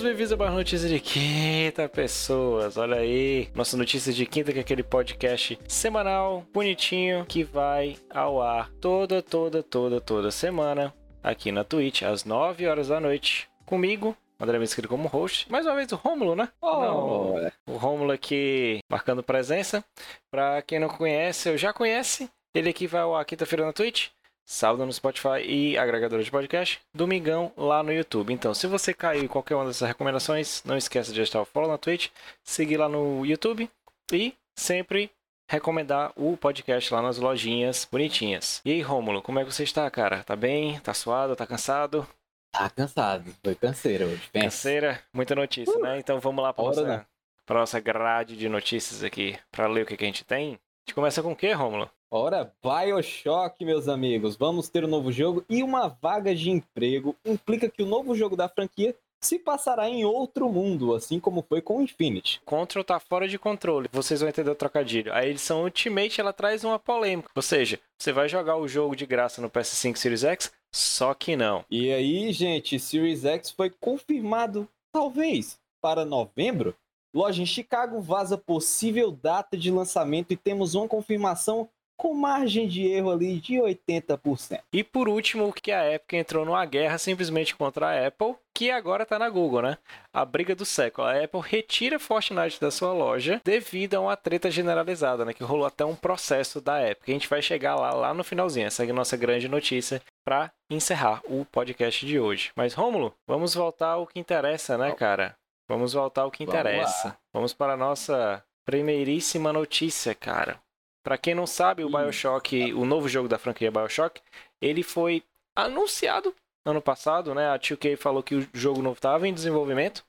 Todos bem-vindos a mais notícias de quinta, pessoas. Olha aí, nossa notícia de quinta, que é aquele podcast semanal, bonitinho, que vai ao ar toda, toda, toda, toda semana aqui na Twitch, às 9 horas da noite, comigo, André Mesquita como host. Mais uma vez o Rômulo, né? Oh, Não, o Rômulo aqui marcando presença. Pra quem não conhece, eu já conhece, ele aqui vai ao ar quinta-feira na Twitch. Sábado no Spotify e agregador de podcast. Domingão lá no YouTube. Então, se você caiu em qualquer uma dessas recomendações, não esqueça de deixar o follow na Twitch, seguir lá no YouTube e sempre recomendar o podcast lá nas lojinhas bonitinhas. E aí, Rômulo, como é que você está, cara? Tá bem? Tá suado? Tá cansado? Tá cansado, foi canseira hoje. Pensa. Canseira? Muita notícia, né? Então vamos lá para nossa, né? pra nossa grade de notícias aqui, para ler o que, que a gente tem. A gente começa com o quê, Rômulo? Ora, Bioshock, meus amigos. Vamos ter um novo jogo e uma vaga de emprego implica que o novo jogo da franquia se passará em outro mundo, assim como foi com Infinity. Control tá fora de controle. Vocês vão entender o trocadilho. A edição Ultimate ela traz uma polêmica. Ou seja, você vai jogar o jogo de graça no PS5 Series X, só que não. E aí, gente, Series X foi confirmado, talvez, para novembro. Loja em Chicago vaza possível data de lançamento e temos uma confirmação com margem de erro ali de 80%. E por último, que a Epic entrou numa guerra simplesmente contra a Apple, que agora tá na Google, né? A briga do século. A Apple retira Fortnite da sua loja devido a uma treta generalizada, né? Que rolou até um processo da Epic. A gente vai chegar lá, lá no finalzinho. Essa é a nossa grande notícia para encerrar o podcast de hoje. Mas, Rômulo, vamos voltar ao que interessa, né, cara? Vamos voltar ao que Vamos interessa. lá. Vamos para a nossa primeiríssima notícia, cara. Pra quem não sabe, o. BioShock, o novo jogo da franquia BioShock, ele foi anunciado ano passado, né? A 2K falou que o jogo novo estava em desenvolvimento.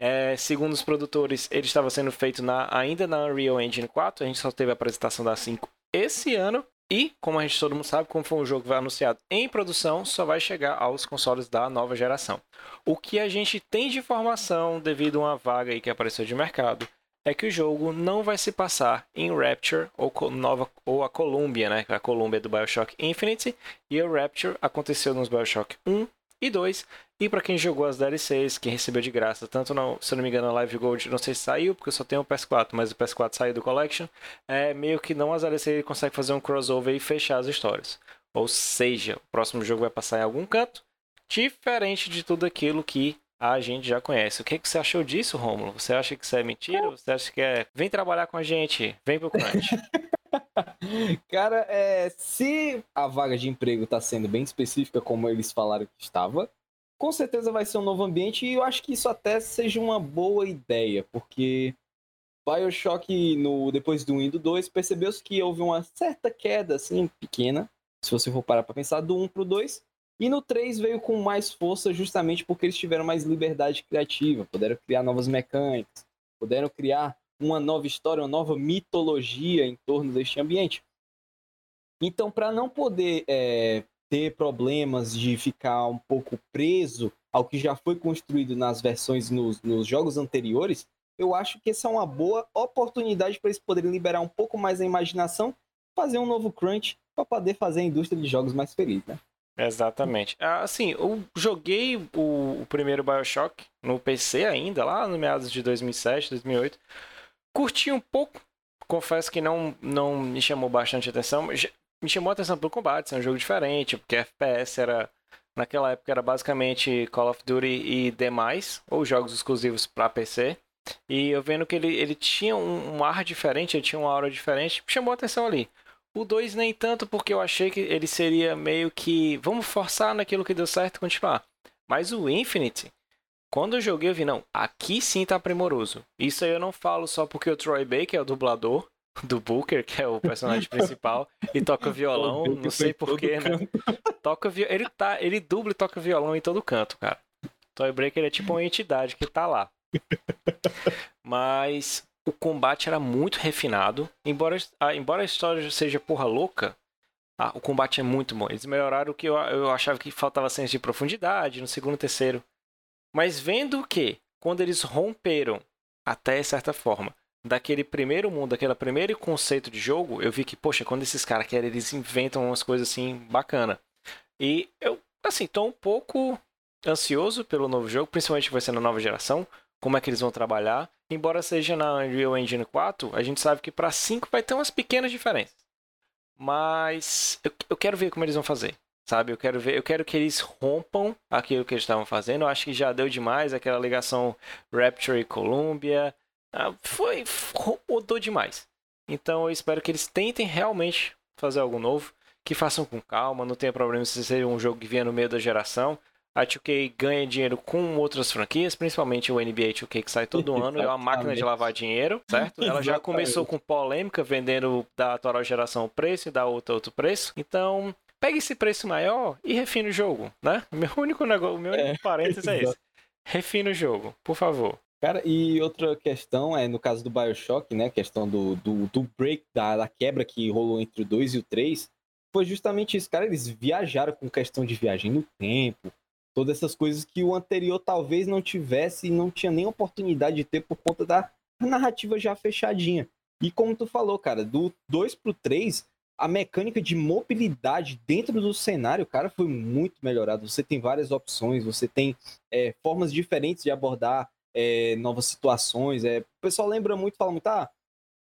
É, segundo os produtores, ele estava sendo feito na- ainda na Unreal Engine 4. A gente só teve a apresentação da 5 esse ano. E, como a gente todo mundo sabe, como foi um jogo anunciado em produção, só vai chegar aos consoles da nova geração. O que a gente tem de informação devido a uma vaga aí que apareceu de mercado é que o jogo não vai se passar em Rapture ou, nova, ou a Columbia, né? A Columbia do BioShock Infinite e o Rapture aconteceu nos BioShock 1 e 2. E para quem jogou as DLCs, quem recebeu de graça, tanto no, se eu não me engano, a Live Gold, não sei se saiu, porque eu só tenho o PS4, mas o PS4 saiu do Collection, é meio que não as DLCs consegue fazer um crossover e fechar as histórias. Ou seja, o próximo jogo vai passar em algum canto, diferente de tudo aquilo que a gente já conhece. O que, que você achou disso, Rômulo? Você acha que isso é mentira? Você acha que é. Vem trabalhar com a gente, vem pro Crunch. Cara, é, se a vaga de emprego está sendo bem específica, como eles falaram que estava, com certeza vai ser um novo ambiente e eu acho que isso até seja uma boa ideia, porque Bioshock, no, depois do 1 e do 2, percebeu-se que houve uma certa queda, assim, pequena, se você for parar para pensar, do 1 pro 2, e no 3 veio com mais força justamente porque eles tiveram mais liberdade criativa, puderam criar novas mecânicas, puderam criar uma nova história, uma nova mitologia em torno deste ambiente. Então, para não poder é, ter problemas de ficar um pouco preso ao que já foi construído nas versões nos, nos jogos anteriores, eu acho que essa é uma boa oportunidade para eles poderem liberar um pouco mais a imaginação, fazer um novo crunch para poder fazer a indústria de jogos mais feliz, né? Exatamente. Ah, Assim, eu joguei o, o primeiro Bioshock no PC ainda, lá no meados de 2007, 2008. Curti um pouco. Confesso que não, não me chamou bastante atenção. Me chamou atenção pelo combate, ser um jogo diferente, porque FPS era. Naquela época era basicamente Call of Duty e demais, ou jogos exclusivos para PC. E eu vendo que ele, ele tinha um, ar diferente, ele tinha uma aura diferente, chamou atenção ali. O 2 nem tanto, porque eu achei que ele seria meio que. Vamos forçar naquilo que deu certo e continuar. Mas o Infinite, quando eu joguei, eu vi, não, aqui sim tá primoroso. Isso aí eu não falo só porque o Troy Baker é o dublador do Booker, que é o personagem principal, e toca violão, não sei porquê, né? Toca vi... ele, tá... ele dubla e toca violão em todo canto, cara. Toy Breaker é tipo uma entidade que tá lá. Mas o combate era muito refinado. Embora, ah, embora a história seja porra louca, ah, o combate é muito bom. Eles melhoraram o que eu, eu achava que faltava senso de profundidade no segundo e terceiro. Mas vendo que, quando eles romperam, até certa forma, daquele primeiro mundo, daquele primeiro conceito de jogo, eu vi que, poxa, quando esses caras querem, eles inventam umas coisas assim bacana. E eu, assim, tô um pouco ansioso pelo novo jogo, principalmente vai ser na nova geração, como é que eles vão trabalhar. Embora seja na Unreal Engine 4, a gente sabe que para 5 vai ter umas pequenas diferenças. Mas eu, eu quero ver como eles vão fazer. Sabe, eu quero ver, eu quero que eles rompam aquilo que eles estavam fazendo. Eu acho que já deu demais aquela ligação Rapture e Columbia. Ah, foi rodou demais. Então eu espero que eles tentem realmente fazer algo novo, que façam com calma, não tenha problema se seja um jogo que vier no meio da geração. A 2K ganha dinheiro com outras franquias, principalmente o NBA 2K que sai todo ano, é uma máquina de lavar dinheiro, certo? Ela já começou com polêmica, vendendo da atual geração o preço e da outra outro preço. Então, pegue esse preço maior e refine o jogo, né? Meu único negócio, meu único é, parênteses é esse. Refine o jogo, por favor. Cara, e outra questão é, no caso do Bioshock, né? Questão do, do, do break, da, da quebra que rolou entre o 2 e o 3, foi justamente isso, cara. Eles viajaram com questão de viagem no tempo, todas essas coisas que o anterior talvez não tivesse e não tinha nem oportunidade de ter por conta da narrativa já fechadinha. E como tu falou, cara, do 2 pro 3, a mecânica de mobilidade dentro do cenário, cara, foi muito melhorada. Você tem várias opções, você tem é, formas diferentes de abordar é, novas situações. É, o pessoal lembra muito, fala muito, ah,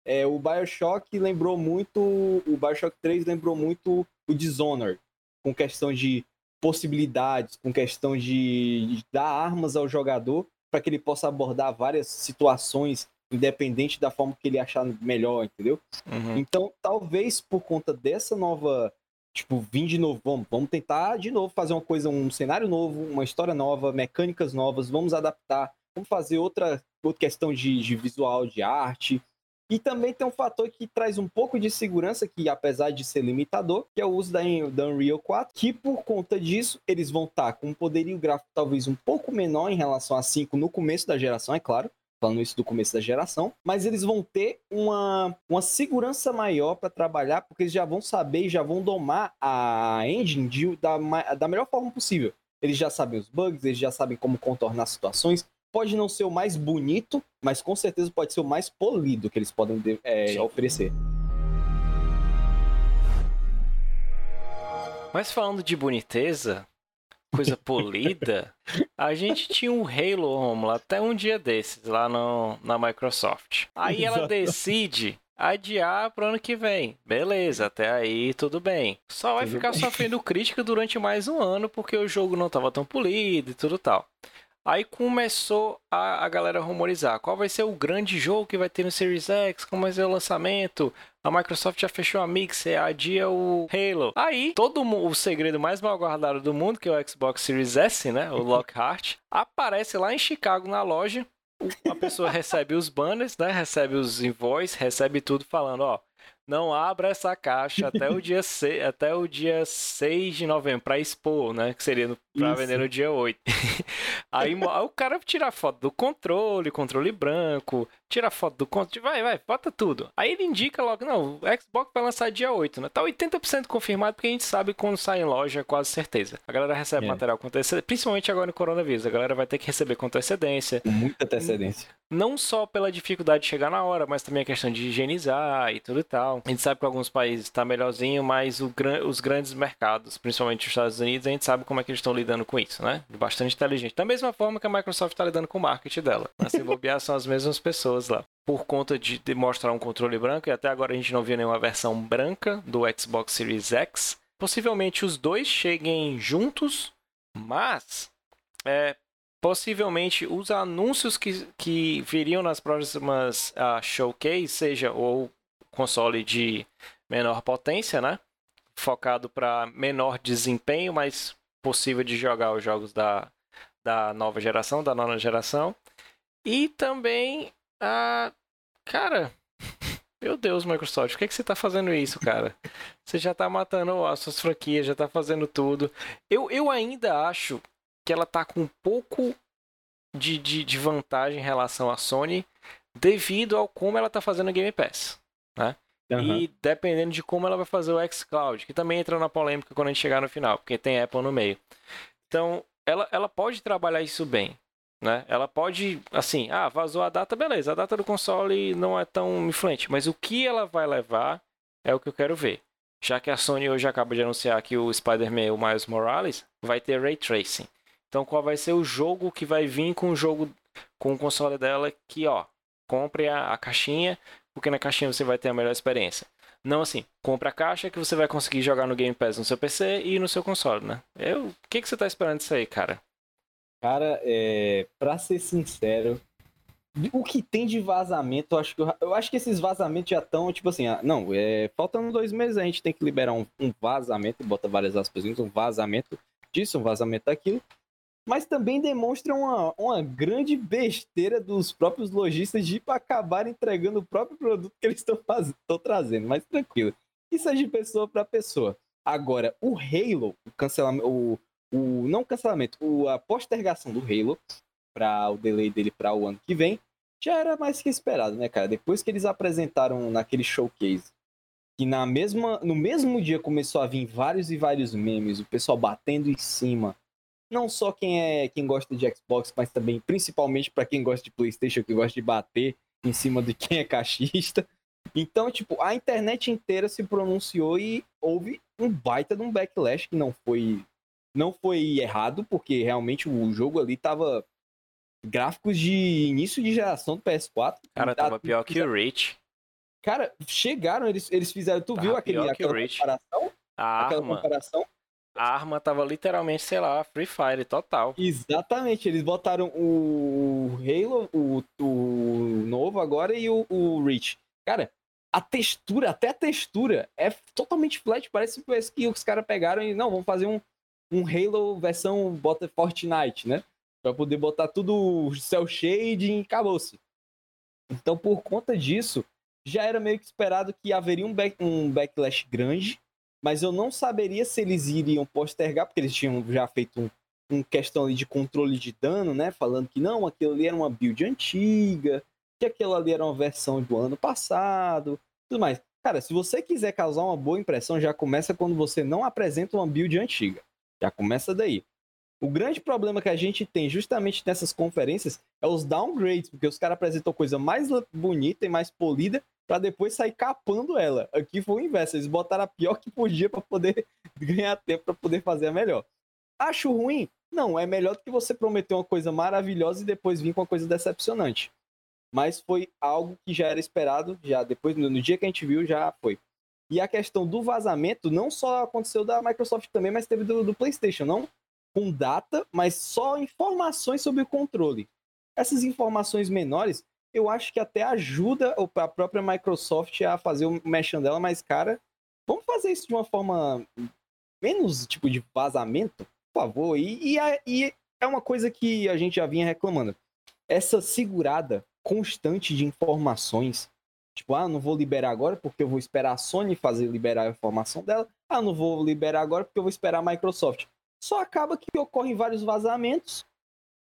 é, o Bioshock lembrou muito, o Bioshock 3 lembrou muito o Dishonored, com questão de possibilidades, com questão de, dar armas ao jogador para que ele possa abordar várias situações, independente da forma que ele achar melhor, entendeu? Uhum. Então, talvez por conta dessa nova, tipo, vir de novo, vamos, vamos tentar de novo fazer uma coisa, um cenário novo, uma história nova, mecânicas novas, vamos adaptar, vamos fazer outra, outra questão de, de visual, de arte, e também tem um fator que traz um pouco de segurança, que apesar de ser limitador, que é o uso da, da Unreal 4, que por conta disso, eles vão estar com um poderio gráfico talvez um pouco menor em relação a 5 no começo da geração, é claro, falando isso do começo da geração, mas eles vão ter uma, uma segurança maior para trabalhar, porque eles já vão saber e já vão domar a engine de, da, da melhor forma possível. Eles já sabem os bugs, eles já sabem como contornar situações, pode não ser o mais bonito, mas com certeza pode ser o mais polido que eles podem é, oferecer. Mas falando de boniteza, coisa polida, a gente tinha um Halo Home lá até um dia desses, lá no, na Microsoft. Aí ela decide adiar pro ano que vem. Beleza, até aí tudo bem. Só vai tudo ficar bem. sofrendo crítica durante mais um ano porque o jogo não estava tão polido e tudo tal. Aí começou a, a galera rumorizar qual vai ser o grande jogo que vai ter no Series X, como vai ser o lançamento. A Microsoft já fechou a Mixer, adia o Halo. Aí, todo o segredo mais mal guardado do mundo, que é o Xbox Series S, né? O Lockhart, aparece lá em Chicago na loja. A pessoa recebe os banners, né? Recebe os invoices, recebe tudo falando, ó não abra essa caixa até o dia 6, até o dia 6 de novembro para expor, né, que seria para vender no dia 8. aí, o cara tira foto do controle, controle branco, tira foto do controle, vai, vai, bota tudo. Aí ele indica logo, não, o Xbox vai lançar dia 8, né? Tá 80% confirmado porque a gente sabe quando sai em loja, quase certeza. A galera recebe é. material com antecedência, principalmente agora no coronavírus, a galera vai ter que receber com antecedência. Muita antecedência. Não só pela dificuldade de chegar na hora, mas também a questão de higienizar e tudo e tal. A gente sabe que alguns países está melhorzinho, mas o, os grandes mercados, principalmente os Estados Unidos, a gente sabe como é que eles estão lidando com isso, né? Bastante inteligente. Da mesma forma que a Microsoft está lidando com o marketing dela. Se bobear, são as mesmas pessoas lá. Por conta de demonstrar um controle branco, e até agora a gente não viu nenhuma versão branca do Xbox Series X. Possivelmente os dois cheguem juntos, mas é, possivelmente os anúncios que, que viriam nas próximas uh, showcase, seja ou console de menor potência, né? Focado para menor desempenho, mas possível de jogar os jogos da, da nova geração, da nona geração. E também a. Cara. Meu Deus, Microsoft, por que, que você está fazendo isso, cara? Você já está matando as suas franquias, já está fazendo tudo. Eu, eu ainda acho que ela está com um pouco de, de, de vantagem em relação à Sony devido ao como ela está fazendo o Game Pass né? Uhum. E dependendo de como ela vai fazer o xCloud, que também entra na polêmica quando a gente chegar no final, porque tem Apple no meio. Então, ela, ela pode trabalhar isso bem, né? Ela pode, assim, ah, vazou a data, beleza, a data do console não é tão influente, mas o que ela vai levar é o que eu quero ver. Já que a Sony hoje acaba de anunciar que o Spider-Man, o Miles Morales, vai ter Ray Tracing. Então, qual vai ser o jogo que vai vir com o jogo, com o console dela que, ó, compre a, a caixinha, porque na caixinha você vai ter a melhor experiência. Não assim, compra a caixa que você vai conseguir jogar no Game Pass no seu PC e no seu console, né? Eu, o que, que você tá esperando disso aí, cara? Cara, é, pra ser sincero, o que tem de vazamento, eu acho que, eu, acho que esses vazamentos já estão, tipo assim, ah, não, é, faltando dois meses a gente tem que liberar um, um vazamento, bota várias aspas, um vazamento disso, um vazamento daquilo, mas também demonstra uma, uma grande besteira dos próprios lojistas de acabar entregando o próprio produto que eles estão trazendo, mas tranquilo. Isso é de pessoa para pessoa. Agora, o Halo, o cancelamento, o, o não cancelamento, o, a postergação do Halo para o delay dele para o ano que vem, já era mais que esperado, né, cara? Depois que eles apresentaram naquele showcase, que na mesma, no mesmo dia começou a vir vários e vários memes, o pessoal batendo em cima, não só quem é quem gosta de Xbox, mas também principalmente para quem gosta de PlayStation, que gosta de bater em cima de quem é cachista. Então, tipo, a internet inteira se pronunciou e houve um baita de um backlash que não foi não foi errado, porque realmente o jogo ali tava gráficos de início de geração do PS4. Cara, tava pior que o Reach. Cara, chegaram, eles, eles fizaram. Tu tava viu aquele, aquela comparação? A aquela arma, comparação? A arma tava literalmente, sei lá, Free Fire total. Exatamente, eles botaram o Halo, o, o novo agora e o, o Reach. Cara, a textura, até a textura, é totalmente flat. Parece, que os caras pegaram e, não, vamos fazer um, um Halo versão bota Fortnite, né? Pra poder botar tudo cel shading e acabou-se. Então, por conta disso, já era meio que esperado que haveria um, back, um backlash grande mas eu não saberia se eles iriam postergar, porque eles tinham já feito um, um questão de controle de dano, né? Falando que não, aquilo ali era uma build antiga, que aquilo ali era uma versão do ano passado, tudo mais. Cara, se você quiser causar uma boa impressão, já começa quando você não apresenta uma build antiga. Já começa daí. O grande problema que a gente tem justamente nessas conferências é os downgrades, porque os caras apresentam coisa mais bonita e mais polida para depois sair capando ela. Aqui foi o inverso, eles botaram a pior que podia para poder ganhar tempo para poder fazer a melhor. Acho ruim? Não, é melhor do que você prometer uma coisa maravilhosa e depois vir com uma coisa decepcionante. Mas foi algo que já era esperado, já depois no dia que a gente viu já foi. E a questão do vazamento não só aconteceu da Microsoft também, mas teve do, do PlayStation, não com data, mas só informações sobre o controle. Essas informações menores eu acho que até ajuda a própria Microsoft a fazer o mexão dela mais cara. Vamos fazer isso de uma forma menos tipo de vazamento, por favor. E, e, e é uma coisa que a gente já vinha reclamando. Essa segurada constante de informações. Tipo, ah, não vou liberar agora porque eu vou esperar a Sony fazer liberar a informação dela. Ah, não vou liberar agora porque eu vou esperar a Microsoft. Só acaba que ocorrem vários vazamentos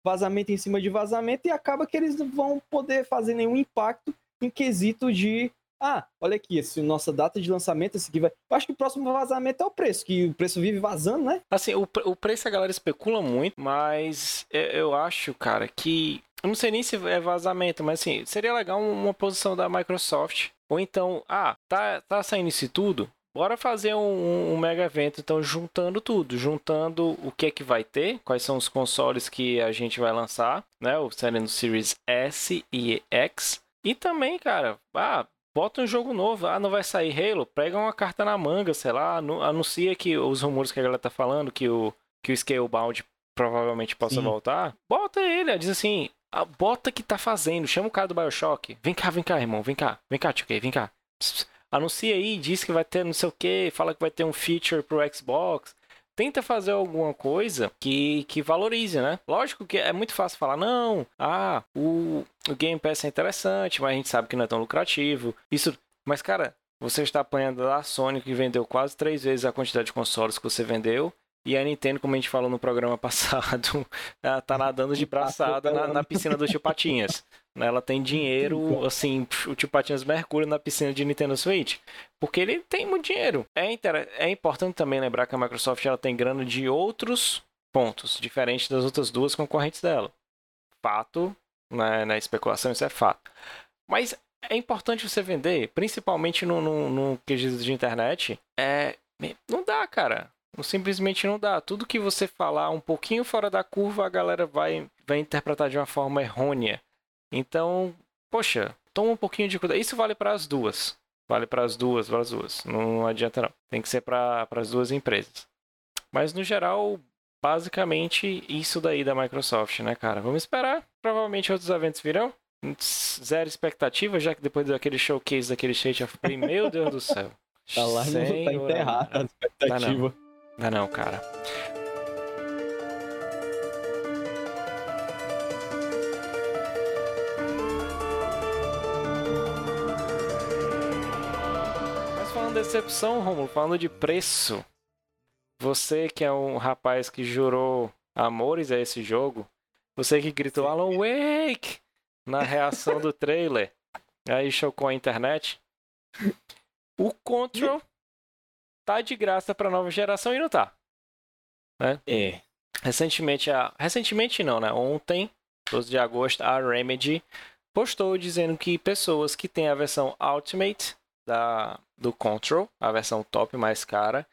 vazamento em cima de vazamento e acaba que eles não vão poder fazer nenhum impacto em quesito de ah, olha aqui, esse nossa data de lançamento, esse aqui vai. Eu acho que o próximo vazamento é o preço, que o preço vive vazando, né? Assim, o, o preço a galera especula muito, mas eu acho, cara, que. Eu não sei nem se é vazamento, mas assim, seria legal uma posição da Microsoft. Ou então, ah, tá, tá saindo isso tudo? Bora fazer um, um, mega evento, então juntando tudo, juntando o que é que vai ter, quais são os consoles que a gente vai lançar, né? O Nintendo Series S e X. E também, cara, ah, bota um jogo novo, ah, não vai sair Halo, pega uma carta na manga, sei lá, anuncia que os rumores que a galera tá falando, que o, que o Scalebound provavelmente possa Sim. voltar, bota ele, diz assim, ah, bota que tá fazendo, chama o cara do Bioshock, vem cá, vem cá, irmão, vem cá, vem cá, tio vem cá. Pss, anuncia aí, diz que vai ter não sei o que, fala que vai ter um feature pro Xbox. Tenta fazer alguma coisa que, que valorize, né? Lógico que é muito fácil falar, não, ah, o, o Game Pass é interessante, mas a gente sabe que não é tão lucrativo. Isso, mas cara, você está apanhando da Sony que vendeu quase três vezes a quantidade de consoles que você vendeu e a Nintendo, como a gente falou no programa passado, tá nadando de braçada na, na piscina do Tio Patinhas. Né? Ela tem dinheiro, assim, o Tio Patinhas Mercúrio na piscina de Nintendo Switch. Porque ele tem muito dinheiro. É, inter... é importante também lembrar que a Microsoft ela tem grana de outros pontos, diferente das outras duas concorrentes dela. Fato, né? na especulação, isso é fato. Mas é importante você vender, principalmente no, no, no quesito de internet. É, não dá, cara. Simplesmente não dá. Tudo que você falar um pouquinho fora da curva, a galera vai, vai interpretar de uma forma errônea. Então, poxa, toma um pouquinho de cuidado. Isso vale para as duas. Vale para as duas, para as duas. Não adianta não. Tem que ser para as duas empresas. Mas no geral, basicamente isso daí da Microsoft, né, cara? Vamos esperar. Provavelmente outros eventos virão. Zero expectativa, já que depois daquele showcase daquele State of Play, meu Deus do céu. Tá lá, não tá enterrado a expectativa. Não, não, cara. Decepção, Romulo, falando de preço, você que é um rapaz que jurou amores a esse jogo, você que gritou Alan Wake na reação do trailer, aí chocou a internet. O Control tá de graça para nova geração e não tá. Né? É. Recentemente, a... recentemente não, né? Ontem, 12 de agosto, a Remedy postou dizendo que pessoas que têm a versão Ultimate da, do Control, a versão top mais cara,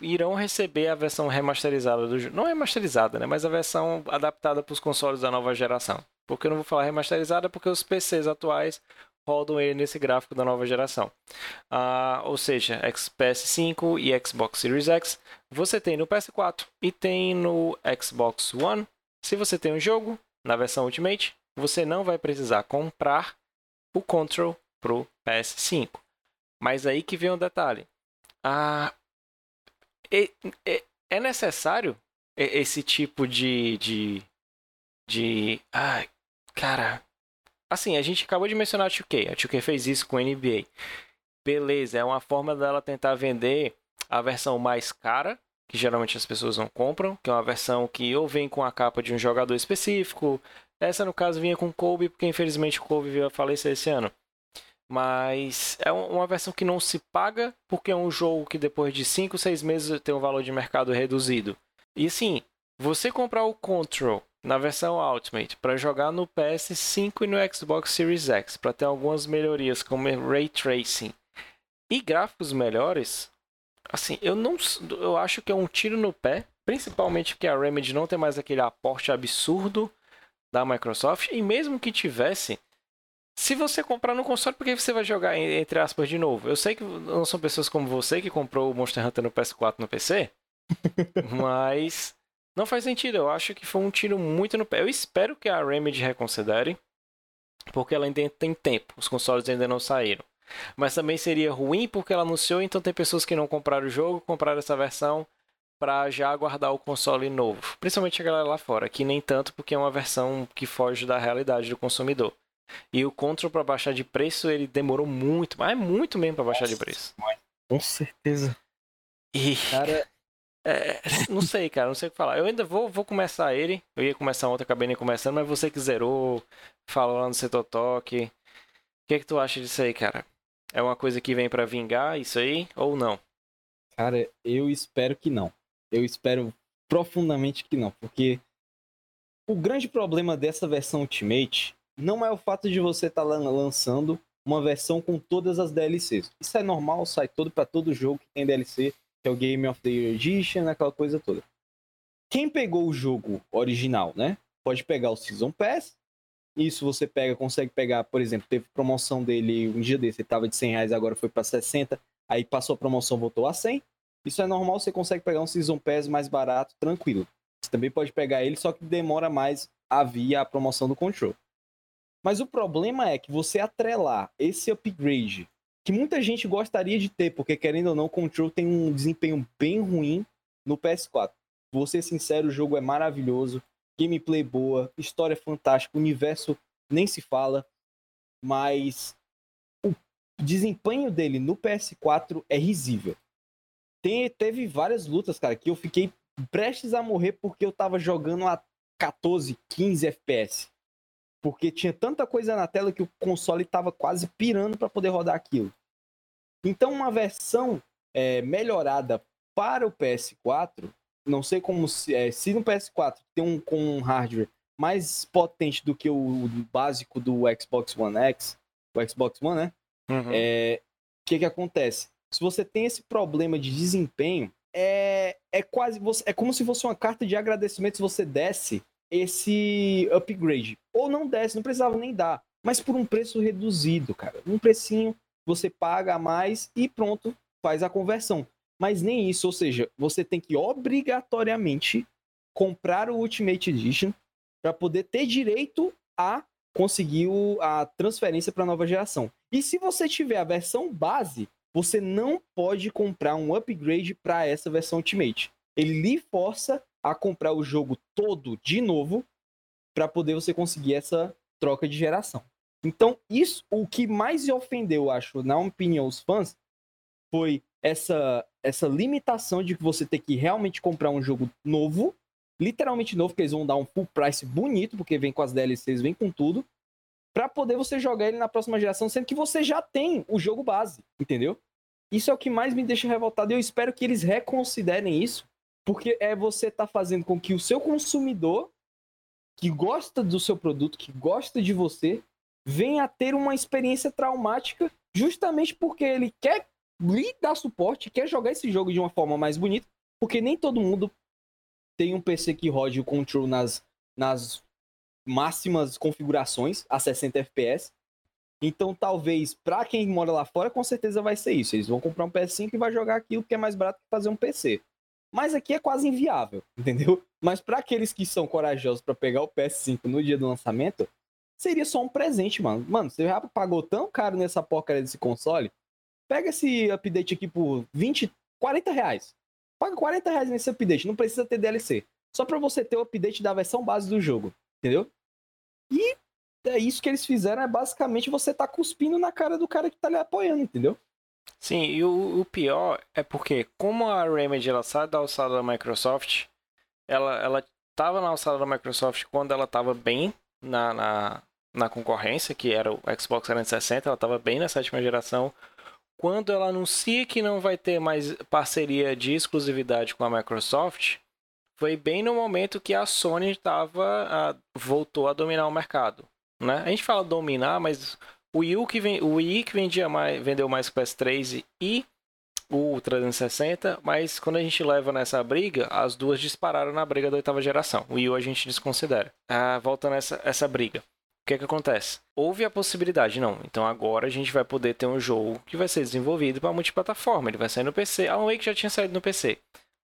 irão receber a versão remasterizada do jogo. Não remasterizada, né? Mas a versão adaptada para os consoles da nova geração. Porque eu não vou falar remasterizada porque os PCs atuais rodam ele nesse gráfico da nova geração. Uh, ou seja, PS5 e Xbox Series X você tem no PS4 e tem no Xbox One. Se você tem um jogo na versão Ultimate, você não vai precisar comprar o Control pro PS5. Mas aí que vem um detalhe. Ah, é, é, é necessário esse tipo de. de, de ah, cara, assim, a gente acabou de mencionar a 2K. A 2K fez isso com a NBA. Beleza, é uma forma dela tentar vender a versão mais cara, que geralmente as pessoas não compram, que é uma versão que ou vem com a capa de um jogador específico. Essa, no caso, vinha com Kobe, porque infelizmente o Kobe veio a falecer esse ano. Mas é uma versão que não se paga, porque é um jogo que depois de 5, 6 meses tem um valor de mercado reduzido. E assim, você comprar o Control na versão Ultimate para jogar no PS5 e no Xbox Series X, para ter algumas melhorias como ray tracing e gráficos melhores, assim, eu não eu acho que é um tiro no pé, principalmente porque a Remedy não tem mais aquele aporte absurdo da Microsoft e mesmo que tivesse, se você comprar no console, por que você vai jogar entre aspas de novo? Eu sei que não são pessoas como você que comprou o Monster Hunter no PS4 no PC, mas não faz sentido. Eu acho que foi um tiro muito no pé. Eu espero que a Remedy reconsidere, porque ela ainda tem tempo. Os consoles ainda não saíram. Mas também seria ruim porque ela anunciou, então tem pessoas que não compraram o jogo, compraram essa versão para já aguardar o console novo. Principalmente a galera lá fora, que nem tanto porque é uma versão que foge da realidade do consumidor. E o Control para baixar de preço, ele demorou muito, mas é muito mesmo para baixar Nossa, de preço. Com certeza. E cara, é, não sei, cara, não sei o que falar. Eu ainda vou, vou começar ele. Eu ia começar ontem, acabei nem começando, mas você que zerou, falou lá no setor toque. O que, é que tu acha disso aí, cara? É uma coisa que vem para vingar isso aí ou não? Cara, eu espero que não. Eu espero profundamente que não, porque o grande problema dessa versão Ultimate não é o fato de você estar tá lançando uma versão com todas as DLCs. Isso é normal, sai todo para todo jogo que tem DLC que é o Game of the Year Edition, aquela coisa toda. Quem pegou o jogo original, né? Pode pegar o Season Pass. Isso você pega, consegue pegar, por exemplo, teve promoção dele um dia desse, ele tava de 100 reais, agora foi para 60, aí passou a promoção, voltou a 100. Isso é normal, você consegue pegar um Season Pass mais barato, tranquilo. Você também pode pegar ele, só que demora mais a via a promoção do Control. Mas o problema é que você atrelar esse upgrade que muita gente gostaria de ter, porque querendo ou não, o Control tem um desempenho bem ruim no PS4. Vou ser sincero, o jogo é maravilhoso, gameplay boa, história fantástica, universo nem se fala, mas o desempenho dele no PS4 é risível. Tem, teve várias lutas, cara, que eu fiquei prestes a morrer porque eu tava jogando a 14, 15 FPS. Porque tinha tanta coisa na tela que o console tava quase pirando para poder rodar aquilo. Então, uma versão é, melhorada para o PS4, não sei como se, é, se no PS4 tem um com um hardware mais potente do que o básico do Xbox One X, o Xbox One, né? O uhum. é, que que acontece? Se você tem esse problema de desempenho, é, é quase. É como se fosse uma carta de agradecimento se você desse esse upgrade. Ou não desse, não precisava nem dar. Mas por um preço reduzido, cara. Um precinho, você paga a mais e pronto, faz a conversão. Mas nem isso, ou seja, você tem que obrigatoriamente comprar o Ultimate Edition para poder ter direito a conseguir a transferência para nova geração. E se você tiver a versão base, você não pode comprar um upgrade para essa versão Ultimate. Ele lhe força a comprar o jogo todo de novo para poder você conseguir essa troca de geração. Então, isso, o que mais ofendeu, acho, na opinião os fãs, foi essa essa limitação de que você ter que realmente comprar um jogo novo, literalmente novo, porque eles vão dar um full price bonito, porque vem com as DLCs, vem com tudo, para poder você jogar ele na próxima geração, sendo que você já tem o jogo base, entendeu? Isso é o que mais me deixa revoltado e eu espero que eles reconsiderem isso, porque é você tá fazendo com que o seu consumidor que gosta do seu produto, que gosta de você, venha a ter uma experiência traumática justamente porque ele quer lhe dar suporte, quer jogar esse jogo de uma forma mais bonita, porque nem todo mundo tem um PC que rode o Control nas, nas máximas configurações a 60 FPS. Então, talvez, para quem mora lá fora, com certeza vai ser isso. Eles vão comprar um PS5 e vai jogar aquilo que é mais barato que fazer um PC. Mas aqui é quase inviável, entendeu? Mas para aqueles que são corajosos para pegar o PS5 no dia do lançamento, seria só um presente, mano. Mano, você já pagou tão caro nessa porcaria desse console? Pega esse update aqui por 20, 40 reais. Paga 40 reais nesse update, não precisa ter DLC. Só para você ter o update da versão base do jogo, entendeu? E é isso que eles fizeram, é basicamente você tá cuspindo na cara do cara que tá lhe apoiando, entendeu? Sim, e o, o pior é porque, como a Remedy ela sai da alçada da Microsoft, ela, ela na alçada da Microsoft quando ela tava bem na, na, na concorrência, que era o Xbox 360, ela tava bem na sétima geração. Quando ela anuncia que não vai ter mais parceria de exclusividade com a Microsoft, foi bem no momento que a Sony tava, a, voltou a dominar o mercado. Né? A gente fala dominar, mas o Wii, que, vem, o Wii que vendia mais, vendeu mais que o PS3 e o 360, mas quando a gente leva nessa briga, as duas dispararam na briga da oitava geração. O Wii U a gente desconsidera. Ah, volta nessa essa briga. O que é que acontece? Houve a possibilidade, não. Então agora a gente vai poder ter um jogo que vai ser desenvolvido para multiplataforma. Ele vai sair no PC. Alan Wake já tinha saído no PC.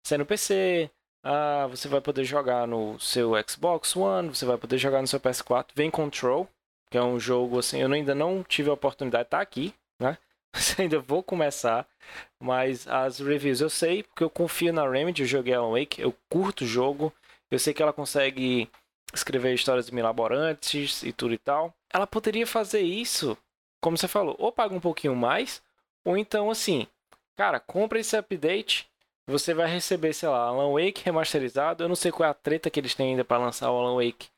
Sai no PC, ah, você vai poder jogar no seu Xbox One, você vai poder jogar no seu PS4. Vem Control, que é um jogo assim, eu ainda não tive a oportunidade de estar aqui, né? Mas ainda vou começar, mas as reviews eu sei, porque eu confio na Remedy, eu joguei Alan Wake, eu curto o jogo, eu sei que ela consegue escrever histórias milaborantes e tudo e tal. Ela poderia fazer isso, como você falou, ou paga um pouquinho mais, ou então assim, cara, compra esse update você vai receber, sei lá, Alan Wake remasterizado. Eu não sei qual é a treta que eles têm ainda para lançar o Alan Wake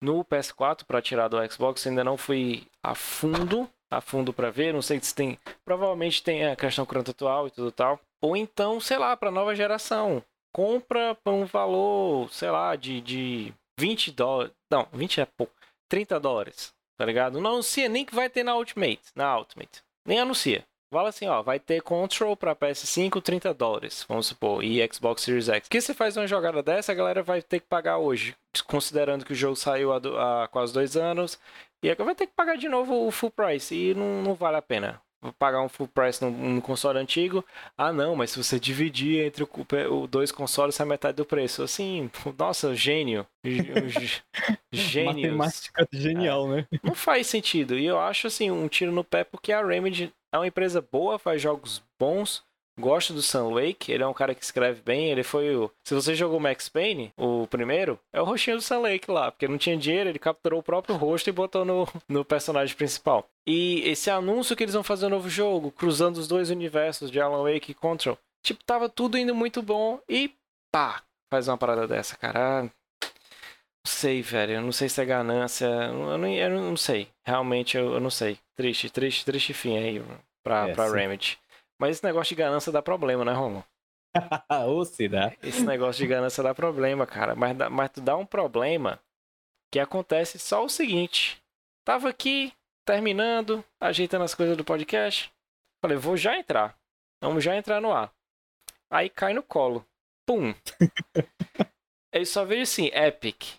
no PS4 para tirar do Xbox. Ainda não fui a fundo, a fundo para ver. Não sei se tem, provavelmente tem a questão contratual e tudo tal. Ou então, sei lá, para nova geração, compra por um valor, sei lá, de, de 20 dólares. Não, 20 é pouco. 30 dólares, tá ligado? Não anuncia nem que vai ter na Ultimate, na Ultimate. Nem anuncia. Fala assim, ó, vai ter Control para PS5 30 dólares, vamos supor, e Xbox Series X. Que você faz uma jogada dessa, a galera vai ter que pagar hoje, considerando que o jogo saiu há, há quase dois anos, e vai ter que pagar de novo o full price, e não, não vale a pena. Pagar um full price no, no, console antigo. Ah, não, mas se você dividir entre o, o dois consoles, sai metade do preço. Assim, nossa, gênio. Gênio. Matemática genial, é. né? Não faz sentido. E eu acho, assim, um tiro no pé, porque a Remedy é uma empresa boa, faz jogos bons. Gosto do Sam Lake, ele é um cara que escreve bem. Ele foi o. Se você jogou Max Payne, o primeiro, é o rostinho do Sam Lake lá, porque não tinha dinheiro, ele capturou o próprio rosto e botou no, no personagem principal. E esse anúncio que eles vão fazer um novo jogo, cruzando os dois universos de Alan Wake e Control, tipo, tava tudo indo muito bom e pá, faz uma parada dessa, cara. Não sei, velho. Eu não sei se é ganância. Eu não, eu não sei. Realmente eu, eu não sei. Triste, triste, triste fim aí pra, é, pra Remedy. Mas esse negócio de ganância dá problema, né, Romulo? Ou se dá. Esse negócio de ganância dá problema, cara. Mas, dá, mas tu dá um problema que acontece só o seguinte. Tava aqui, terminando, ajeitando as coisas do podcast. Falei, vou já entrar. Vamos já entrar no ar. aí cai no colo. Pum. Aí só vejo assim, Epic,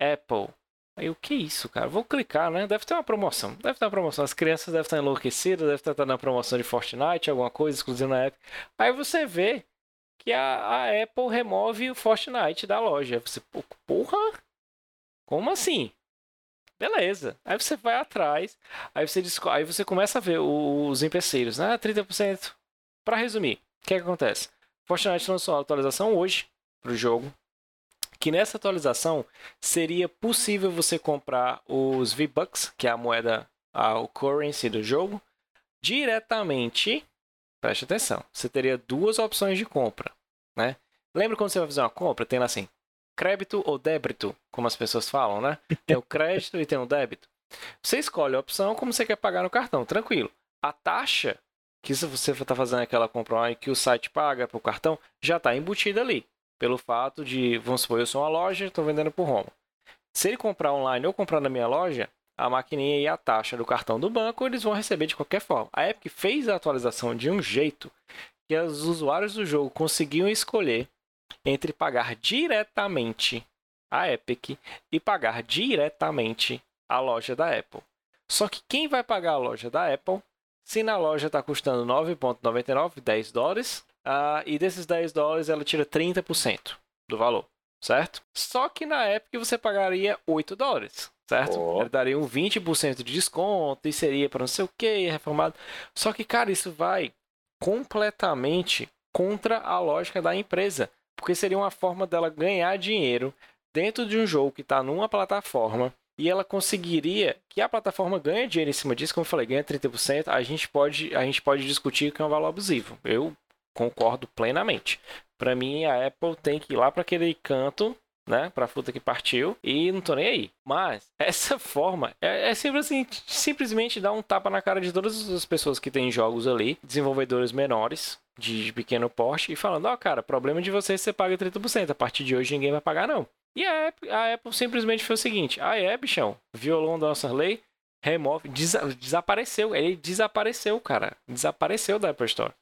Apple. Aí o que é isso, cara? Vou clicar, né? Deve ter uma promoção. Deve ter uma promoção. As crianças devem estar enlouquecidas, deve estar na promoção de Fortnite, alguma coisa exclusiva na Epic. Aí você vê que a, a Apple remove o Fortnite da loja. Você, porra? Como assim? Beleza. Aí você vai atrás, aí você, aí você começa a ver os empeceiros, né? 30%. Para resumir, o que, é que acontece? Fortnite lançou uma atualização hoje para o jogo, que nessa atualização seria possível você comprar os V-Bucks, que é a moeda, a, currency do jogo, diretamente. Preste atenção, você teria duas opções de compra, né? Lembra quando você vai fazer uma compra? Tem assim, crédito ou débito, como as pessoas falam, né? Tem o crédito e tem o débito. Você escolhe a opção como você quer pagar no cartão, tranquilo. A taxa que se você está fazendo aquela compra online que o site paga para o cartão, já está embutida ali pelo fato de, vamos supor, eu sou uma loja, estou vendendo por Roma. Se ele comprar online ou comprar na minha loja, a maquininha e a taxa do cartão do banco eles vão receber de qualquer forma. A Epic fez a atualização de um jeito que os usuários do jogo conseguiam escolher entre pagar diretamente a Epic e pagar diretamente a loja da Apple. Só que quem vai pagar a loja da Apple, se na loja está custando 9,99, 10 dólares, Uh, e desses 10 dólares ela tira 30% do valor, certo? Só que na época você pagaria 8 dólares, certo? Oh. Ele daria um 20% de desconto e seria para não sei o que, reformado. Só que, cara, isso vai completamente contra a lógica da empresa, porque seria uma forma dela ganhar dinheiro dentro de um jogo que está numa plataforma e ela conseguiria que a plataforma ganhe dinheiro em cima disso, como eu falei, ganha 30%, a gente pode, a gente pode discutir que é um valor abusivo. Eu concordo plenamente. Para mim, a Apple tem que ir lá para aquele canto, né, para a fruta que partiu e não tô nem aí. Mas essa forma é, é assim, simplesmente dar um tapa na cara de todas as pessoas que têm jogos ali, desenvolvedores menores, de pequeno porte, e falando: Ó, oh, cara, problema de vocês você paga 30%, a partir de hoje ninguém vai pagar, não. E a Apple, a Apple simplesmente fez o seguinte: ah, é, bichão, violão da nossa lei, remove, des desapareceu. Ele desapareceu, cara. Desapareceu da Apple Store.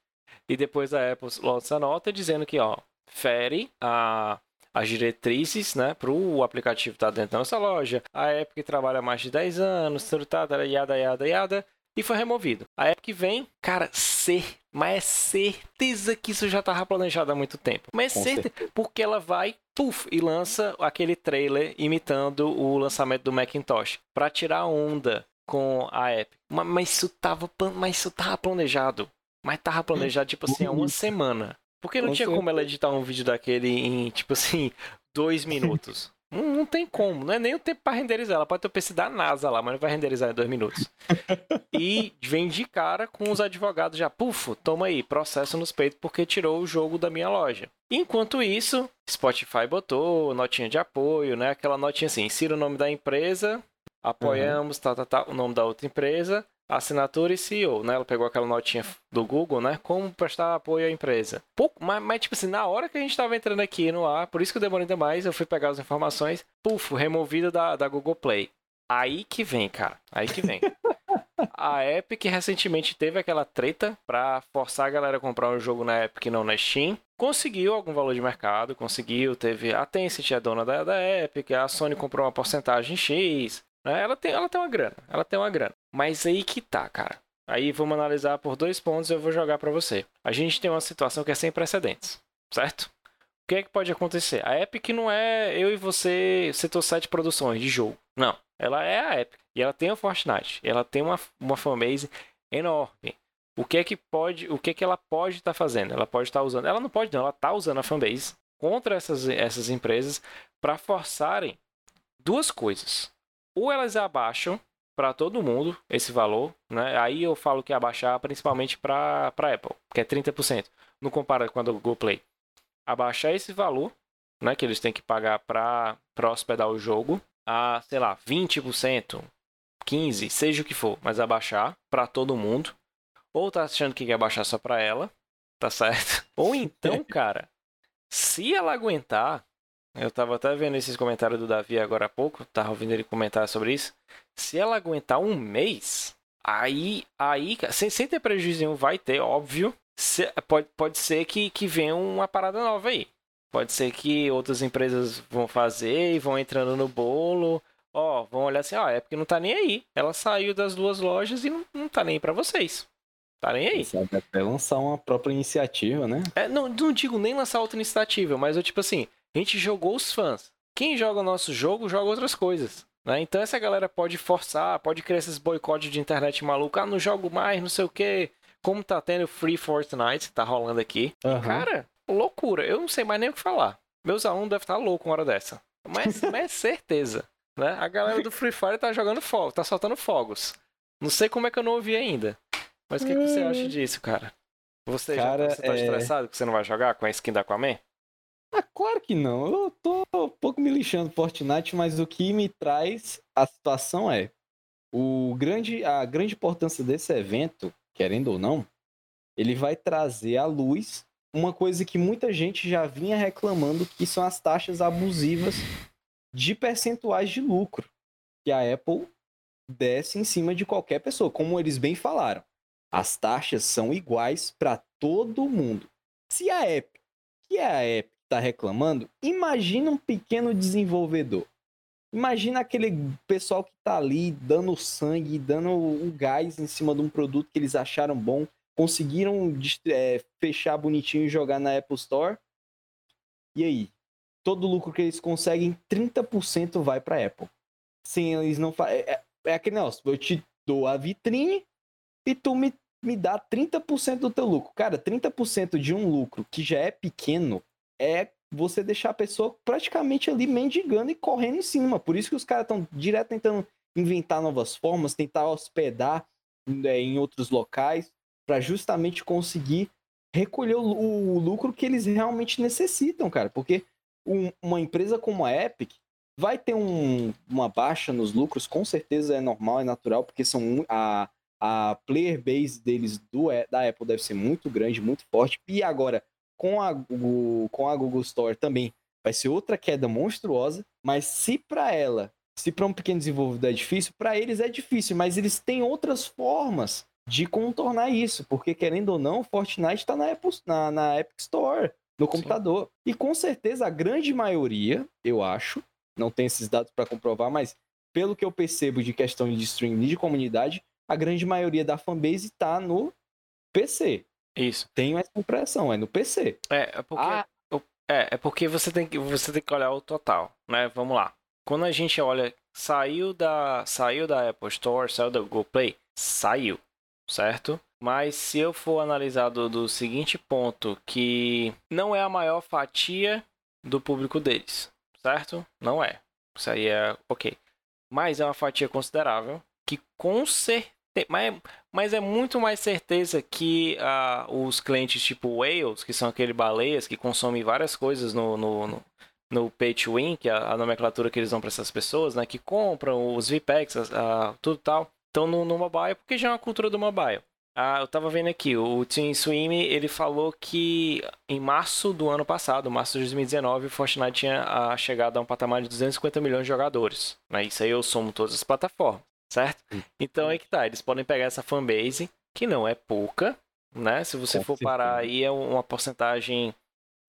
E depois a Apple lança a nota dizendo que, ó, fere a, as diretrizes, né, para o aplicativo estar tá dentro da nossa loja. A Epic trabalha mais de 10 anos, tá, tá, yada, yada, yada, e foi removido. A Epic vem, cara, ser, mas é certeza que isso já estava planejado há muito tempo. Mas é certeza, certeza, porque ela vai, puf, e lança aquele trailer imitando o lançamento do Macintosh, para tirar onda com a Epic. Mas, mas isso tava, mas isso tava planejado. Mas tava planejado, tipo assim, há uma semana. Porque não tinha como ela editar um vídeo daquele em, tipo assim, dois minutos. Não, não, tem como, não é nem o tempo para renderizar. Ela pode ter o PC da NASA lá, mas não vai renderizar em dois minutos. e vem de cara com os advogados já, pufo, toma aí, processo nos peitos porque tirou o jogo da minha loja. Enquanto isso, Spotify botou notinha de apoio, né? Aquela notinha assim, insira o nome da empresa, apoiamos, uhum. tá, tá, tá, o nome da outra empresa, assinatura e CEO, né? Ela pegou aquela notinha do Google, né? Como prestar apoio à empresa. Pouco, mas, mas tipo assim, na hora que a gente estava entrando aqui no ar, por isso que eu demorei ainda mais, eu fui pegar as informações, puf, removida da, da Google Play. Aí que vem, cara. Aí que vem. a Epic recentemente teve aquela treta para forçar a galera a comprar um jogo na Epic não na Steam. Conseguiu algum valor de mercado, conseguiu, teve a Tencent é dona da, da Epic, a Sony comprou uma porcentagem X, né? Ela tem, ela tem uma grana, ela tem uma grana. Mas aí que tá, cara. Aí vamos analisar por dois pontos e eu vou jogar para você. A gente tem uma situação que é sem precedentes, certo? O que é que pode acontecer? A Epic não é eu e você, setor 7 produções de jogo. Não. Ela é a Epic. E ela tem o Fortnite. Ela tem uma, uma fanbase enorme. O que é que pode, o que é que ela pode estar tá fazendo? Ela pode estar tá usando, ela não pode não, ela está usando a fanbase contra essas, essas empresas para forçarem duas coisas ou elas abaixam para todo mundo esse valor, né? Aí eu falo que abaixar principalmente para Apple, que é 30%. Não compara com a do Google Play. Abaixar esse valor, né, que eles têm que pagar para hospedar o jogo a, sei lá, 20%, 15, seja o que for, mas abaixar para todo mundo. Ou tá achando que quer abaixar só para ela, tá certo? Ou então, cara, se ela aguentar, eu tava até vendo esses comentários do Davi agora há pouco, tava ouvindo ele comentar sobre isso. Se ela aguentar um mês, aí, aí sem, sem ter prejuízo nenhum, vai ter, óbvio. se, pode, pode ser que, que venha uma parada nova aí. Pode ser que outras empresas vão fazer e vão entrando no bolo. Ó, vão olhar assim, ó, é porque não tá nem aí. Ela saiu das duas lojas e não, não tá nem aí pra vocês. Tá nem aí. Sabe até lançar uma própria iniciativa, né? É, não, não digo nem lançar outra iniciativa, mas eu, tipo assim, a gente jogou os fãs. Quem joga o nosso jogo, joga outras coisas. Né? Então essa galera pode forçar, pode criar esses boicotes de internet maluco. Ah, não jogo mais, não sei o que. Como tá tendo Free Fortnite, tá rolando aqui. Uhum. Cara, loucura. Eu não sei mais nem o que falar. Meus alunos devem estar loucos uma hora dessa. Mas, mas é certeza. Né? A galera do Free Fire tá jogando fogo, tá soltando fogos. Não sei como é que eu não ouvi ainda. Mas o que, que você acha disso, cara? Você Cara, já você tá é- estressado que você não vai jogar com a skin da Aquaman? Ah, claro que não. Eu tô um pouco me lixando do Fortnite, mas o que me traz a situação é o grande, a grande importância desse evento, querendo ou não, ele vai trazer à luz uma coisa que muita gente já vinha reclamando, que são as taxas abusivas de percentuais de lucro que a Apple desce em cima de qualquer pessoa, como eles bem falaram. As taxas são iguais para todo mundo. Se a Epic, que é a Epic, está reclamando, imagina um pequeno desenvolvedor. Imagina aquele pessoal que tá ali dando sangue, dando o gás em cima de um produto que eles acharam bom, conseguiram é, fechar bonitinho e jogar na Apple Store. E aí? Todo o lucro que eles conseguem, 30% vai para Apple. Sem eles não fa... é, é- é aquele negócio, eu te dou a vitrine e tu me, me dá 30% do teu lucro. Cara, 30% de um lucro que já é pequeno é você deixar a pessoa praticamente ali mendigando e correndo em cima. Por isso que os caras estão direto tentando inventar novas formas, tentar hospedar né, em outros locais, para justamente conseguir recolher o, o lucro que eles realmente necessitam, cara. Porque um- uma empresa como a Epic vai ter um- uma baixa nos lucros, com certeza é normal, é natural, porque são a, a player base deles do, da Apple deve ser muito grande, muito forte. E agora, com a Google, com a Google Store também, vai ser outra queda monstruosa. Mas se para ela, se para um pequeno desenvolvedor é difícil, para eles é difícil, mas eles têm outras formas de contornar isso, porque querendo ou não, Fortnite está na, Apple- na, na Epic Store, no computador. E com certeza a grande maioria, eu acho, não tem esses dados para comprovar, mas pelo que eu percebo de questão de streaming e de comunidade, a grande maioria da fanbase está no PC. Isso. Tenho essa impressão, é no PC. É, é porque, Ah. é, é porque você tem que você tem que olhar o total, né? Vamos lá. Quando a gente olha, saiu da saiu da Apple Store, saiu da Google Play, saiu, certo? Mas se eu for analisar do, do seguinte ponto, que não é a maior fatia do público deles, certo? Não é. Isso aí é ok. Mas é uma fatia considerável que com certeza. Mas, mas é muito mais certeza que ah, os clientes tipo whales, que são aquele baleias que consomem várias coisas no, no, no, no pay to win, que é a nomenclatura que eles dão para essas pessoas, né? Que compram os VPEX, ah, tudo tal. Estão no, no mobile, porque já é uma cultura do mobile. Ah, eu tava vendo aqui, o Tim Sweeney, ele falou que em março do ano passado, março de 2019, o Fortnite tinha ah, chegado a um patamar de 250 milhões de jogadores. Né? Isso aí eu somo todas as plataformas, certo? Então aí que tá, eles podem pegar essa fanbase, que não é pouca, né? Se você Com for parar certeza. aí, é uma porcentagem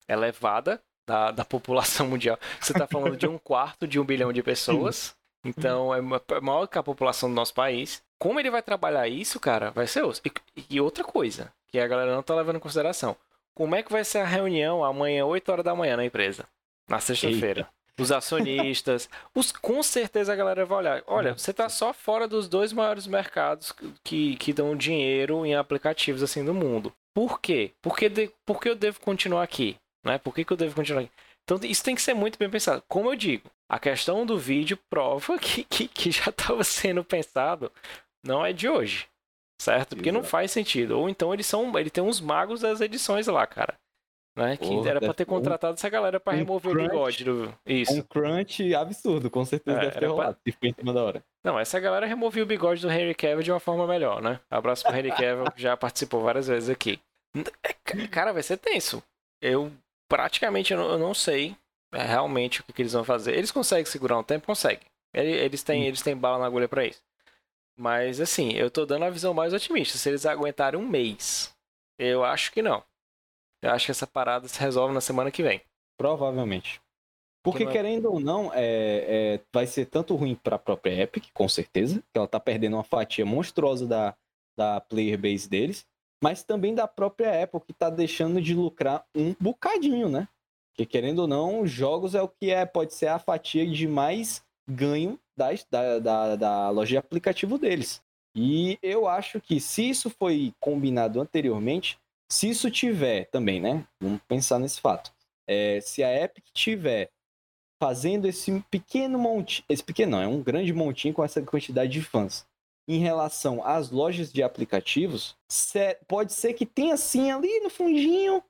elevada da, da população mundial. Você tá falando de um quarto de um bilhão de pessoas. Então é é maior que a população do nosso país. Como ele vai trabalhar isso, cara, vai ser osso. E, e outra coisa, que a galera não tá levando em consideração. Como é que vai ser a reunião amanhã, 8 horas da manhã na empresa? Na sexta-feira. Os acionistas. Os, com certeza a galera vai olhar. Olha, você tá só fora dos dois maiores mercados que, que dão dinheiro em aplicativos assim do mundo. Por quê? Porque, de, por que eu devo continuar aqui? Né? Por que, que eu devo continuar aqui? Então isso tem que ser muito bem pensado. Como eu digo, a questão do vídeo prova que, que, que já estava sendo pensado, não é de hoje. Certo? Porque não Exato. faz sentido. Ou então eles são. Ele tem uns magos das edições lá, cara. Né? Que Porra, era pra ter ter um- contratado essa galera pra um remover crunch. o bigode do. Isso. Um crunch absurdo, com certeza É, deve ter era pra- rolado, se foi em cima da hora. Não, essa galera removia o bigode do Henry Cavill de uma forma melhor, né? Abraço pro Henry Cavill, que já participou várias vezes aqui. É, ca- Cara, vai ser tenso. Eu praticamente eu não, eu não sei é, realmente o que, que eles vão fazer. Eles conseguem segurar um tempo? Conseguem. Ele- Eles têm, eles têm bala na agulha pra isso. Mas assim, eu tô dando a visão mais otimista. Se eles aguentarem um mês Eu acho que não. Eu acho que essa parada se resolve na semana que vem. Provavelmente. Porque, Que querendo ou não, é, é, vai ser tanto ruim para a própria Epic, com certeza, que ela tá perdendo uma fatia monstruosa da, da player base deles, mas também da própria Apple, que tá deixando de lucrar um bocadinho, né? Porque, querendo ou não, jogos é o que é, pode ser a fatia de mais ganho das- da, da, da loja de aplicativo deles. E eu acho que se isso foi combinado anteriormente, se isso tiver também, né? Vamos pensar nesse fato. É, se a Epic tiver fazendo esse pequeno monte, esse pequeno não, é um grande montinho com essa quantidade de fãs. Em relação às lojas de aplicativos, pode ser que tenha sim ali no fundinho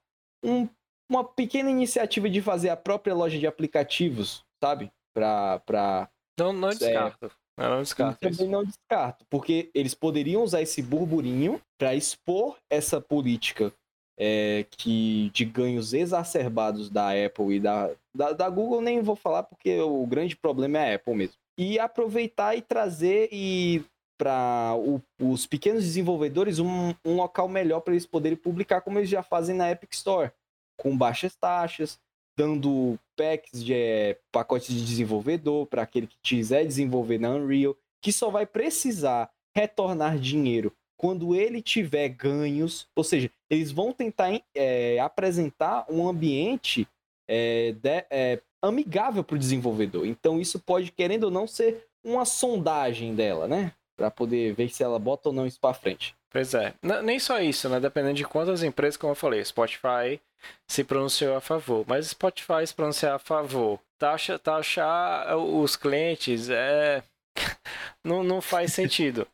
um- uma pequena iniciativa de fazer a própria loja de aplicativos, sabe? Pra... Não, não É. Eu não descarto também isso. não descarto, porque eles poderiam usar esse burburinho para expor essa política é, que de ganhos exacerbados da Apple e da, da, da Google, nem vou falar porque o grande problema é a Apple mesmo. E aproveitar e trazer e para os pequenos desenvolvedores um, um local melhor para eles poderem publicar, como eles já fazem na Epic Store, com baixas taxas, dando packs de é, pacotes de desenvolvedor para aquele que quiser desenvolver na Unreal, que só vai precisar retornar dinheiro quando ele tiver ganhos, ou seja, eles vão tentar é, apresentar um ambiente é, de- é, amigável para o desenvolvedor. Então isso pode, querendo ou não, ser uma sondagem dela, né? Para poder ver se ela bota ou não isso para frente. Pois é. N- nem só isso, né? Dependendo de quantas empresas, como eu falei, Spotify se pronunciou a favor. Mas Spotify se pronunciar a favor, taxa, taxar os clientes, é. não, não faz sentido.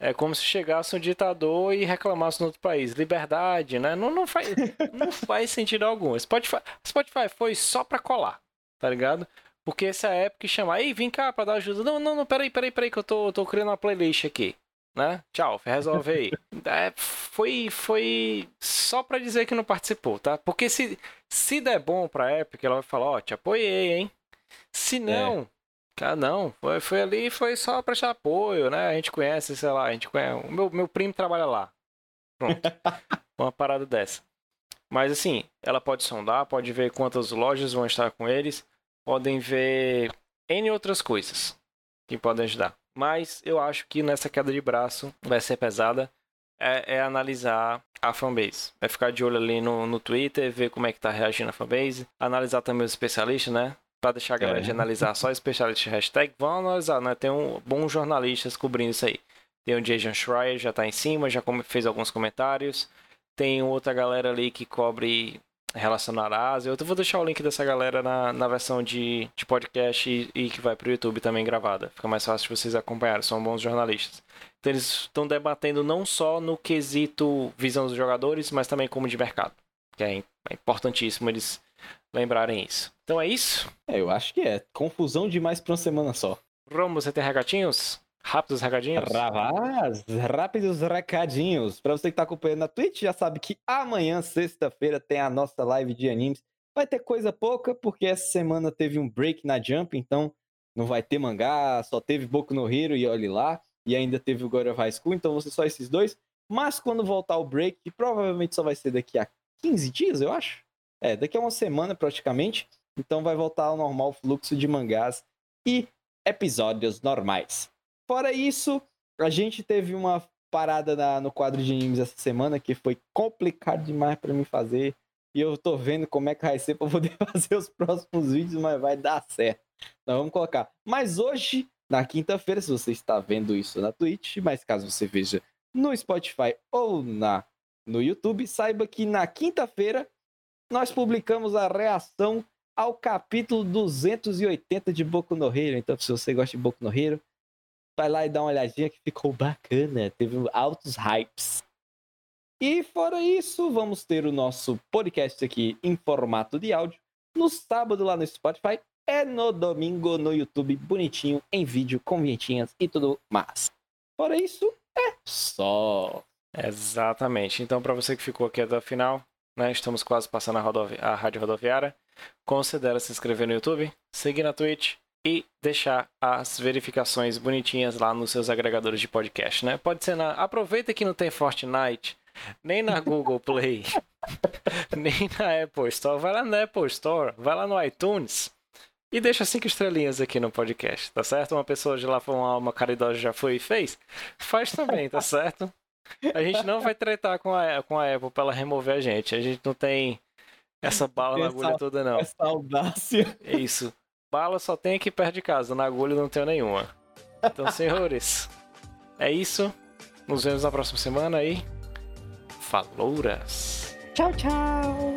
É como se chegasse um ditador e reclamasse no outro país. Liberdade, né? Não, não, faz, não faz sentido algum. Spotify, Spotify foi só pra colar, tá ligado? Porque essa é a época que chama, ei, vem cá pra dar ajuda. Não, não, não, peraí, peraí, peraí, que eu tô, tô criando uma playlist aqui né? Tchau, resolve aí. É, foi, foi só pra dizer que não participou, tá? Porque se, se der bom pra Epic, ela vai falar, ó, te apoiei, hein? Se não, cara, não, foi, foi ali, foi só prestar apoio, né? A gente conhece, sei lá, a gente conhece, o meu, meu primo trabalha lá. Pronto. Uma parada dessa. Mas assim, ela pode sondar, pode ver quantas lojas vão estar com eles, podem ver N outras coisas que podem ajudar. Mas eu acho que nessa queda de braço vai ser pesada. É, é analisar a fanbase. É ficar de olho ali no, no Twitter, ver como é que tá reagindo a fanbase. Analisar também os especialistas, né? Pra deixar a galera É. de analisar só especialistas hashtag. Vão analisar, né? Tem um, bons jornalistas cobrindo isso aí. Tem o Jason Schreier, já tá em cima, já fez alguns comentários. Tem outra galera ali que cobre Ásia. Eu vou deixar o link dessa galera na, na versão de, de podcast e, e que vai pro YouTube também gravada. Fica mais fácil de vocês acompanharem, são bons jornalistas. Então eles estão debatendo não só no quesito visão dos jogadores, mas também como de mercado. Que é, é importantíssimo eles lembrarem isso. Então é isso. É, eu acho que é. Confusão demais pra uma semana só. Romo, você tem regatinhos? Rápidos regadinhos? Ravaz, rápidos recadinhos. Pra você que tá acompanhando na Twitch, já sabe que amanhã, sexta-feira, tem a nossa live de animes. Vai ter coisa pouca, porque essa semana teve um break na Jump, então não vai ter mangá, só teve Boku no Hero e olhe lá. E ainda teve o God of High School, então ser só esses dois. Mas quando voltar o break, que provavelmente só vai ser daqui a 15 dias, eu acho. É, daqui a uma semana praticamente. Então vai voltar ao normal fluxo de mangás e episódios normais. Fora isso, a gente teve uma parada na- no quadro de animes essa semana que foi complicado demais pra mim fazer. E eu tô vendo como é que vai ser pra poder fazer os próximos vídeos, mas vai dar certo. Então vamos colocar. Mas hoje, na quinta-feira, se você está vendo isso na Twitch, mas caso você veja no Spotify ou na no YouTube, saiba que na quinta-feira nós publicamos a reação ao capítulo 280 de Boku no Hero. Então, se você gosta de Boku no Hero, vai lá e dá uma olhadinha que ficou bacana. Teve altos hypes. E fora isso, vamos ter o nosso podcast aqui em formato de áudio no sábado lá no Spotify e no domingo no YouTube, bonitinho, em vídeo, com vinhetinhas e tudo mais. Fora isso, é só. Exatamente. Então, para você que ficou aqui até o final, né, estamos quase passando a, rodovi- a rádio rodoviária. Considere se inscrever no YouTube, seguir na Twitch e deixar as verificações bonitinhas lá nos seus agregadores de podcast, né? Pode ser na. Aproveita que não tem Fortnite, nem na Google Play, nem na Apple Store. Vai lá na Apple Store, vai lá no iTunes e deixa cinco estrelinhas aqui no podcast, tá certo? Uma pessoa de lá foi uma alma caridosa já foi e fez. Faz também, tá certo? A gente não vai tretar com a, com a Apple pra ela remover a gente. A gente não tem essa bala na agulha toda, não. Essa audácia. É isso. Bala só tem aqui perto de casa, na agulha não tenho nenhuma. Então, senhores, é isso. Nos vemos na próxima semana aí. Falouras! Tchau, tchau!